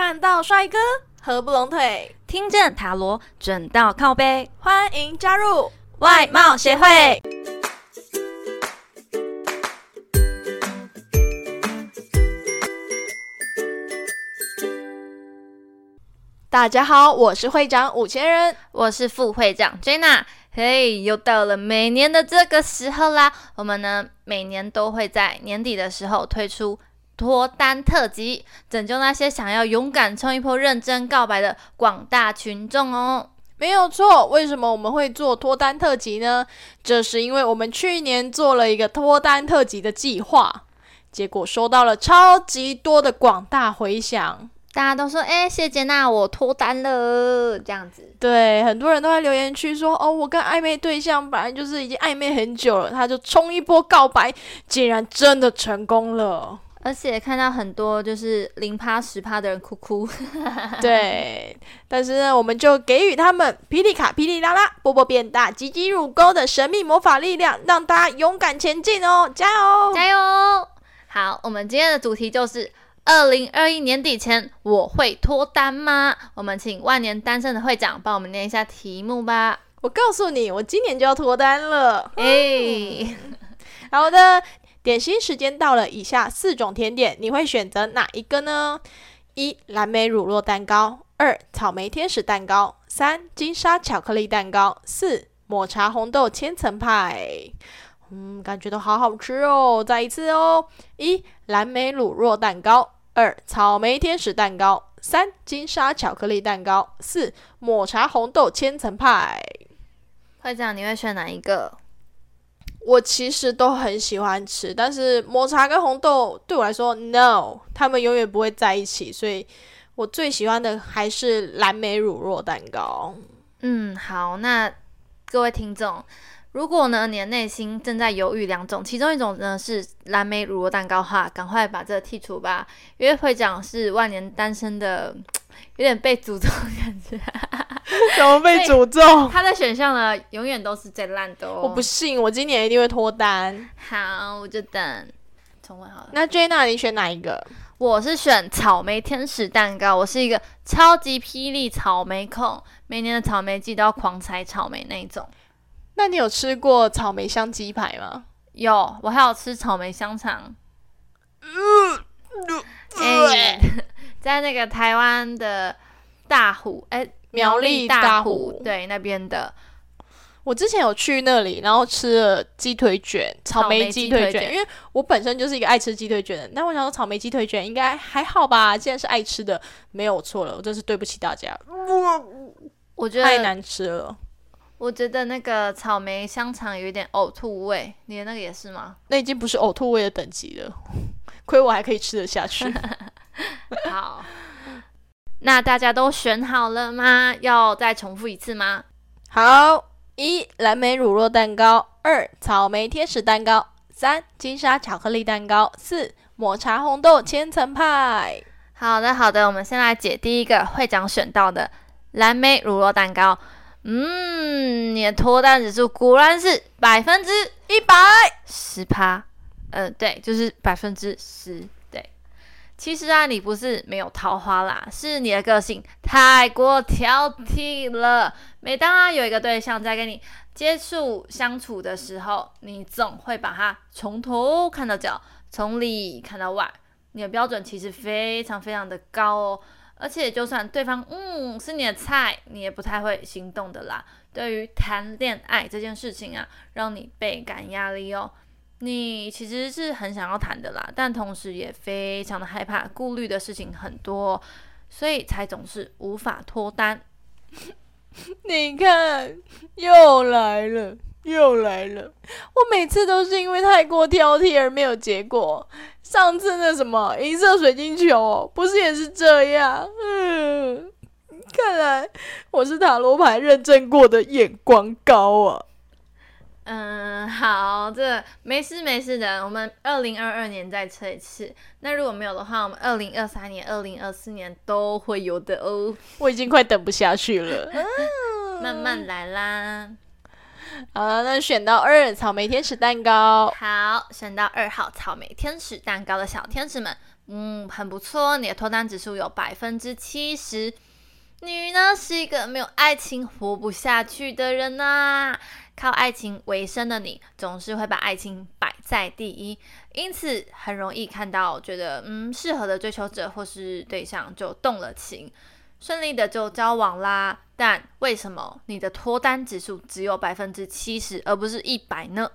看到帅哥合不拢腿，听见塔罗准到靠背，欢迎加入外貌协会。大家好，我是会长五千人，我是副会长 Jenna。嘿，又到了每年的这个时候啦！我们呢，每年都会在年底的时候推出脱单特辑，拯救那些想要勇敢冲一波、认真告白的广大群众哦。没有错，为什么我们会做脱单特辑呢？这是因为我们去年做了一个脱单特辑的计划，结果收到了超级多的广大回响。大家都说：“哎，谢杰娜，我脱单了。”这样子，对，很多人都在留言区说：“哦，我跟暧昧对象本来就是已经暧昧很久了，他就冲一波告白，竟然真的成功了。”而且看到很多就是零趴十趴的人哭哭。对，但是呢，我们就给予他们霹雳卡、霹雳拉拉、波波变大、吉吉入沟的神秘魔法力量，让大家勇敢前进哦！加油，加油！好，我们今天的主题就是。二零二一年底前我会脱单吗？我们请万年单身的会长帮我们念一下题目吧。我告诉你，我今年就要脱单了。哎，好的，点心时间到了。以下四种甜点，你会选择哪一个呢？一、蓝莓乳酪蛋糕；二、草莓天使蛋糕；三、金沙巧克力蛋糕；四、抹茶红豆千层派。嗯，感觉都好好吃哦。再一次哦，一、蓝莓乳酪蛋糕。二草莓天使蛋糕，三金沙巧克力蛋糕，四抹茶红豆千层派。会长，你会选哪一个？我其实都很喜欢吃，但是抹茶跟红豆对我来说，no，他们永远不会在一起，所以我最喜欢的还是蓝莓乳酪蛋糕。嗯，好，那各位听众。如果呢，你的内心正在犹豫两种，其中一种呢是蓝莓乳酪蛋糕哈，赶快把这个剔除吧，因为会长是万年单身的，有点被诅咒的感觉。怎么被诅咒？他的选项呢，永远都是最烂的哦。我不信，我今年一定会脱单。好，我就等重温好了。那 Jenna，你选哪一个？我是选草莓天使蛋糕，我是一个超级霹雳草莓控，每年的草莓季都要狂采草莓那一种。那你有吃过草莓香鸡排吗？有，我还有吃草莓香肠。在那个台湾的大湖，哎，苗栗大湖，对那边的。我之前有去那里，然后吃了鸡腿卷，草莓鸡腿卷。因为我本身就是一个爱吃鸡腿卷的，但我想说草莓鸡腿卷应该还好吧。既然是爱吃的，没有错了。我真是对不起大家，我觉得太难吃了。我觉得那个草莓香肠有一点呕吐味，你的那个也是吗？那已经不是呕吐味的等级了，亏我还可以吃得下去。好，那大家都选好了吗？要再重复一次吗？好，一蓝莓乳酪蛋糕，二草莓天使蛋糕，三金沙巧克力蛋糕，四抹茶红豆千层派。好的，好的，我们先来解第一个会长选到的蓝莓乳酪蛋糕。嗯，你的脱单指数果然是百分之一百十趴，呃，对，就是百分之十。对，其实啊，你不是没有桃花啦，是你的个性太过挑剔了。每当啊有一个对象在跟你接触相处的时候，你总会把他从头看到脚，从里看到外，你的标准其实非常非常的高哦。而且，就算对方嗯是你的菜，你也不太会心动的啦。对于谈恋爱这件事情啊，让你倍感压力哦。你其实是很想要谈的啦，但同时也非常的害怕，顾虑的事情很多，所以才总是无法脱单。你看，又来了。又来了！我每次都是因为太过挑剔而没有结果。上次那什么银色水晶球，不是也是这样？嗯，看来我是塔罗牌认证过的眼光高啊。嗯，好，这没事没事的。我们二零二二年再测一次。那如果没有的话，我们二零二三年、二零二四年都会有的哦。我已经快等不下去了。慢慢来啦。好，那选到二草莓天使蛋糕。好，选到二号草莓天使蛋糕的小天使们，嗯，很不错，你的脱单指数有百分之七十。你呢是一个没有爱情活不下去的人呐，靠爱情为生的你，总是会把爱情摆在第一，因此很容易看到觉得嗯适合的追求者或是对象就动了情，顺利的就交往啦。但为什么你的脱单指数只有百分之七十，而不是一百呢？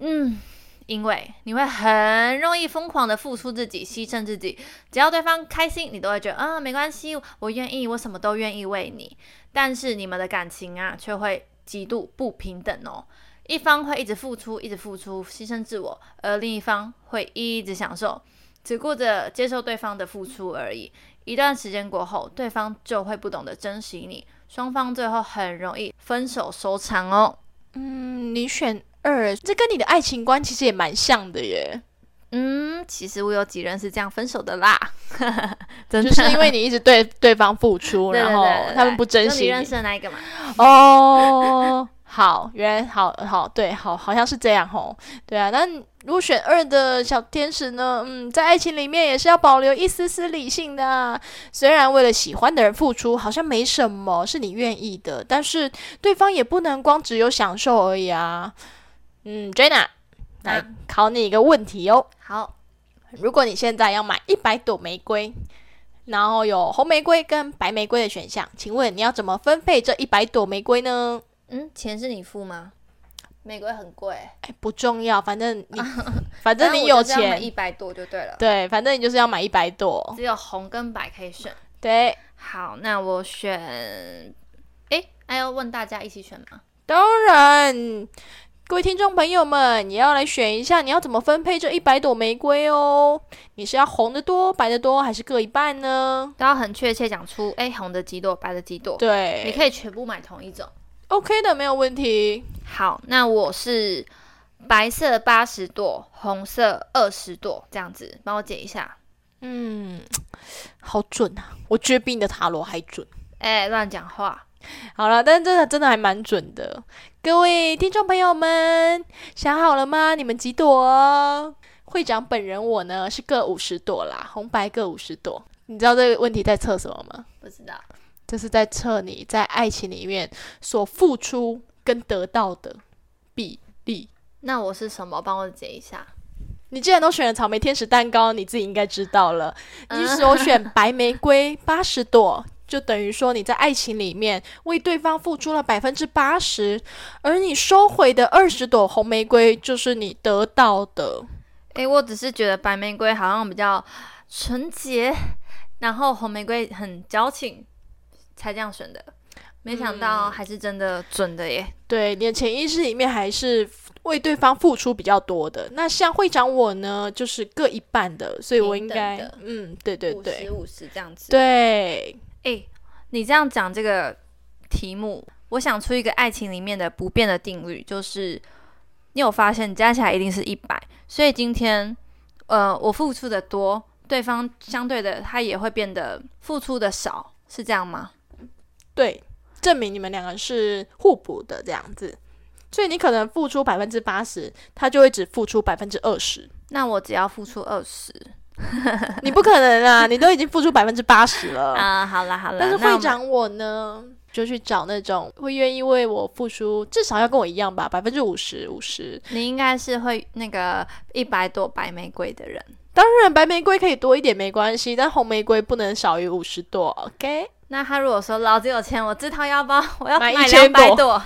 嗯。因为你会很容易疯狂的付出自己，牺牲自己，只要对方开心，你都会觉得啊，没关系，我愿意，我什么都愿意为你。但是你们的感情啊，却会极度不平等哦。一方会一直付出，一直付出，牺牲自我，而另一方会一直享受，只顾着接受对方的付出而已。一段时间过后，对方就会不懂得珍惜你，双方最后很容易分手收场哦。嗯，你选。二，这跟你的爱情观其实也蛮像的耶。嗯，其实我有几人是这样分手的啦，就是因为你一直对对方付出，然后他们不珍惜。你认识的那一个嘛？哦。好，原来好好对，好好像是这样吼，对啊。那如果选二的小天使呢？嗯，在爱情里面也是要保留一丝丝理性的。虽然为了喜欢的人付出好像没什么，是你愿意的，但是对方也不能光只有享受而已啊。嗯，Jenna，来考你一个问题哦。好，如果你现在要买一百朵玫瑰，然后有红玫瑰跟白玫瑰的选项，请问你要怎么分配这一百朵玫瑰呢？嗯，钱是你付吗？玫瑰很贵，哎，不重要，反正你 反正你有钱，一百朵就对了。对，反正你就是要买一百朵，只有红跟白可以选。对，好，那我选，哎，还要问大家一起选吗？当然，各位听众朋友们，你要来选一下，你要怎么分配这一百朵玫瑰哦？你是要红的多，白的多，还是各一半呢？都要很确切讲出，哎，红的几朵，白的几朵。对，你可以全部买同一种。OK 的，没有问题。好，那我是白色八十朵，红色二十朵，这样子，帮我解一下。嗯，好准啊！我觉得比你的塔罗还准。哎，乱讲话。好了，但是真的真的还蛮准的。各位听众朋友们，想好了吗？你们几朵？会长本人我呢是各五十朵啦，红白各五十朵。你知道这个问题在测什么吗？不知道。这是在测你在爱情里面所付出跟得到的比例。那我是什么？帮我解一下。你既然都选了草莓天使蛋糕，你自己应该知道了。你所选白玫瑰八十朵，就等于说你在爱情里面为对方付出了百分之八十，而你收回的二十朵红玫瑰就是你得到的。诶，我只是觉得白玫瑰好像比较纯洁，然后红玫瑰很矫情。才这样选的，没想到还是真的准的耶！对，你的潜意识里面还是为对方付出比较多的。那像会长我呢，就是各一半的，所以我应该，嗯，对对对，五十五十这样子。对，哎，你这样讲这个题目，我想出一个爱情里面的不变的定律，就是你有发现加起来一定是一百，所以今天，呃，我付出的多，对方相对的他也会变得付出的少，是这样吗？对，证明你们两个是互补的这样子，所以你可能付出百分之八十，他就会只付出百分之二十。那我只要付出二十，你不可能啊！你都已经付出百分之八十了啊！好了好了，但是会长我呢，就去找那种会愿意为我付出，至少要跟我一样吧，百分之五十五十。你应该是会那个一百朵白玫瑰的人。当然，白玫瑰可以多一点没关系，但红玫瑰不能少于五十朵。OK。那他如果说老子有钱，我自掏腰包，我要买两百朵，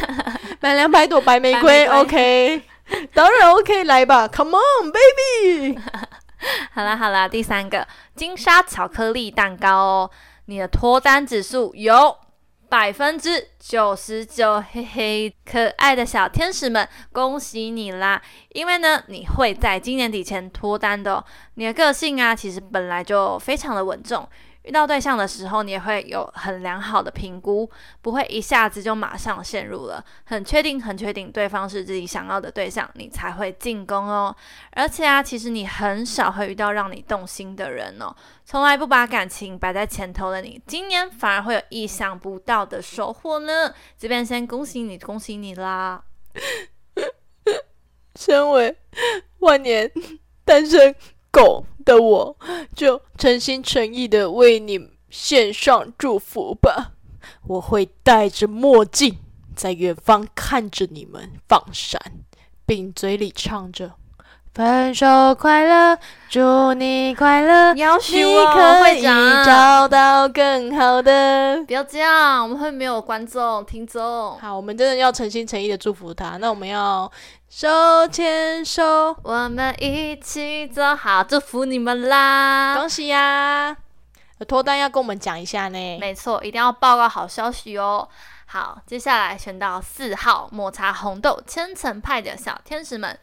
买两百朵白玫瑰，OK，当然 OK，来吧，Come on baby。好啦好啦，第三个金沙巧克力蛋糕哦，你的脱单指数有百分之九十九，嘿嘿，可爱的小天使们，恭喜你啦！因为呢，你会在今年底前脱单的，你的个性啊，其实本来就非常的稳重。遇到对象的时候，你也会有很良好的评估，不会一下子就马上陷入了，很确定、很确定对方是自己想要的对象，你才会进攻哦。而且啊，其实你很少会遇到让你动心的人哦，从来不把感情摆在前头的你，今年反而会有意想不到的收获呢。这边先恭喜你，恭喜你啦！身为万年单身。狗的我，就诚心诚意的为你献上祝福吧。我会戴着墨镜，在远方看着你们放闪，并嘴里唱着。分手快乐，祝你快乐。你要许我会找到更好的。不要这样，我们会没有观众、听众。好，我们真的要诚心诚意的祝福他。那我们要手牵手，我们一起走。好，祝福你们啦！恭喜呀！脱单要跟我们讲一下呢。没错，一定要报告好消息哦。好，接下来选到四号抹茶红豆千层派的小天使们。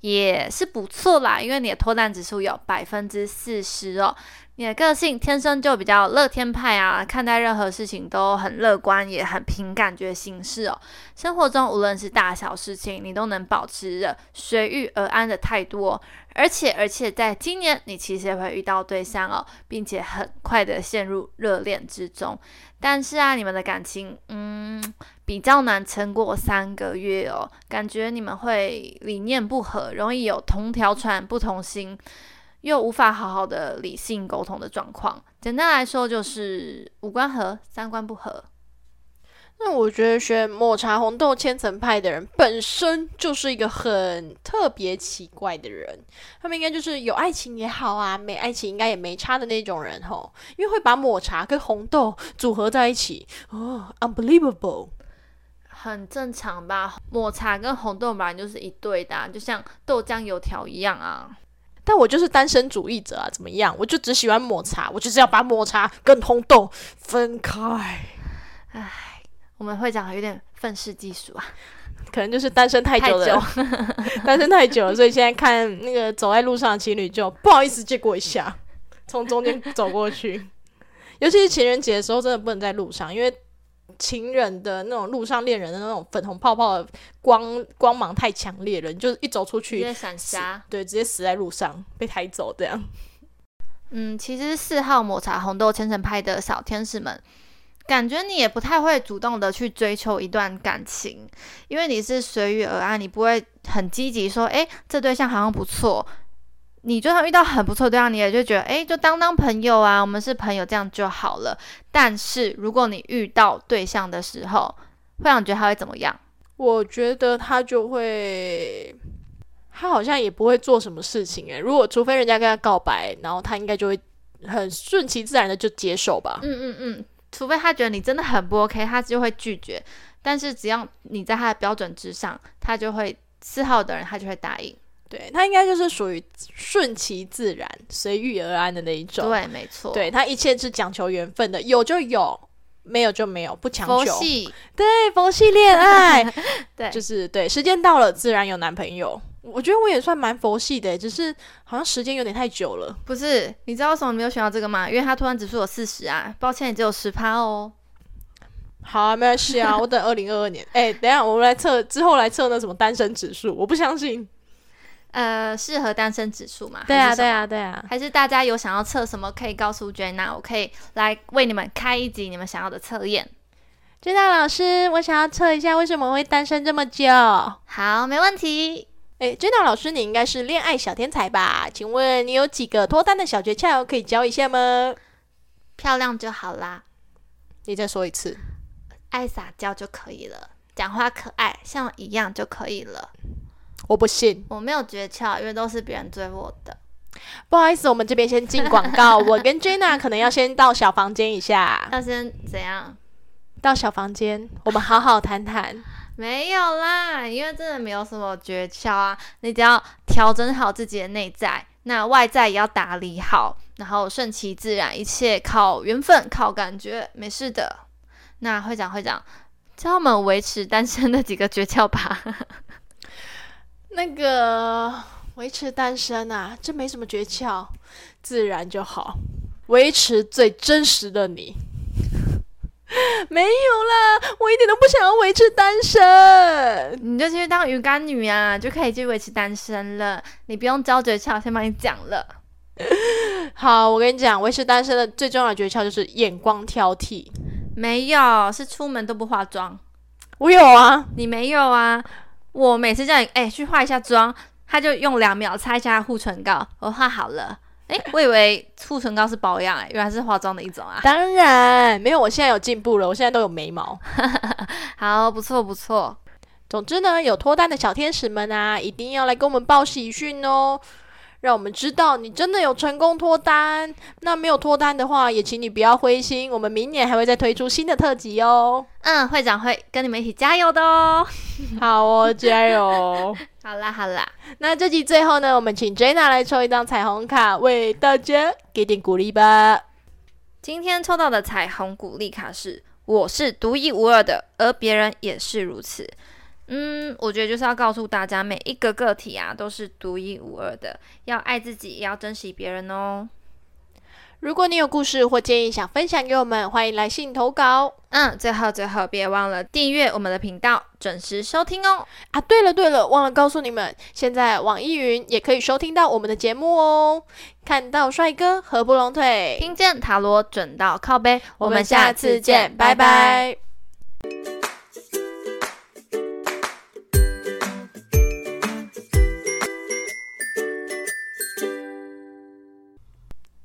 也是不错啦，因为你的脱单指数有百分之四十哦。你的个性天生就比较乐天派啊，看待任何事情都很乐观，也很凭感觉行事哦。生活中无论是大小事情，你都能保持着随遇而安的态度哦。而且，而且在今年，你其实也会遇到对象哦，并且很快的陷入热恋之中。但是啊，你们的感情，嗯，比较难撑过三个月哦。感觉你们会理念不合，容易有同条船不同心，又无法好好的理性沟通的状况。简单来说，就是五官合，三观不合。那我觉得选抹茶红豆千层派的人本身就是一个很特别奇怪的人，他们应该就是有爱情也好啊，没爱情应该也没差的那种人吼，因为会把抹茶跟红豆组合在一起哦，unbelievable，很正常吧？抹茶跟红豆本来就是一对的，就像豆浆油条一样啊。但我就是单身主义者啊，怎么样？我就只喜欢抹茶，我就是要把抹茶跟红豆分开。唉。我们会长有点愤世嫉俗啊，可能就是单身太久了，单身太久了，所以现在看那个走在路上的情侣就不好意思借过一下，从中间走过去。尤其是情人节的时候，真的不能在路上，因为情人的那种路上恋人的那种粉红泡泡的光光芒太强烈了，你就一走出去直接闪瞎，对，直接死在路上被抬走这样。嗯，其实四号抹茶红豆千层派的小天使们。感觉你也不太会主动的去追求一段感情，因为你是随遇而安，你不会很积极说，诶，这对象好像不错。你就算遇到很不错对象，你也就觉得，诶，就当当朋友啊，我们是朋友这样就好了。但是如果你遇到对象的时候，会想觉得他会怎么样？我觉得他就会，他好像也不会做什么事情诶。如果除非人家跟他告白，然后他应该就会很顺其自然的就接受吧。嗯嗯嗯。除非他觉得你真的很不 OK，他就会拒绝。但是只要你在他的标准之上，他就会四号的人他就会答应。对他应该就是属于顺其自然、随遇而安的那一种。对，没错。对他一切是讲求缘分的，有就有，没有就没有，不强求。佛系，对，佛系恋爱，对，就是对。时间到了，自然有男朋友。我觉得我也算蛮佛系的，只是好像时间有点太久了。不是，你知道为什么没有选到这个吗？因为他突然指数有四十啊，抱歉，你只有十趴哦。好啊，没关系啊，我等二零二二年。哎，等下我们来测，之后来测那什么单身指数，我不相信。呃，适合单身指数嘛？对啊，对啊，对啊。还是大家有想要测什么，可以告诉 Jenna，我可以来为你们开一集你们想要的测验。Jenna 老师，我想要测一下为什么会单身这么久。好，没问题。哎，Jenna 老师，你应该是恋爱小天才吧？请问你有几个脱单的小诀窍可以教一下吗？漂亮就好啦。你再说一次。爱撒娇就可以了，讲话可爱，像我一样就可以了。我不信，我没有诀窍，因为都是别人追我的。不好意思，我们这边先进广告。我跟 Jenna 可能要先到小房间一下。要先怎样？到小房间，我们好好谈谈。没有啦，因为真的没有什么诀窍啊。你只要调整好自己的内在，那外在也要打理好，然后顺其自然，一切靠缘分，靠感觉，没事的。那会长会长，教我们维持单身的几个诀窍吧。那个维持单身啊，这没什么诀窍，自然就好，维持最真实的你。没有啦，我一点都不想要维持单身。你就去当鱼干女啊，就可以去维持单身了。你不用教诀窍，先帮你讲了。好，我跟你讲，维持单身的最重要的诀窍就是眼光挑剔。没有，是出门都不化妆。我有啊，你没有啊？我每次叫你哎去化一下妆，他就用两秒擦一下护唇膏，我画好了。哎，我以为护唇膏是保养，哎，原来是化妆的一种啊。当然没有，我现在有进步了，我现在都有眉毛。好，不错不错。总之呢，有脱单的小天使们啊，一定要来跟我们报喜讯哦。让我们知道你真的有成功脱单。那没有脱单的话，也请你不要灰心，我们明年还会再推出新的特辑哦。嗯，会长会跟你们一起加油的 哦。好哦，加油！好啦好啦，那这集最后呢，我们请 Jenna 来抽一张彩虹卡，为大家给点鼓励吧。今天抽到的彩虹鼓励卡是：我是独一无二的，而别人也是如此。嗯，我觉得就是要告诉大家，每一个个体啊都是独一无二的，要爱自己，也要珍惜别人哦。如果你有故事或建议想分享给我们，欢迎来信投稿。嗯，最后最后别忘了订阅我们的频道，准时收听哦。啊，对了对了，忘了告诉你们，现在网易云也可以收听到我们的节目哦。看到帅哥合不拢腿，听见塔罗准到靠背，我们下次见，拜拜。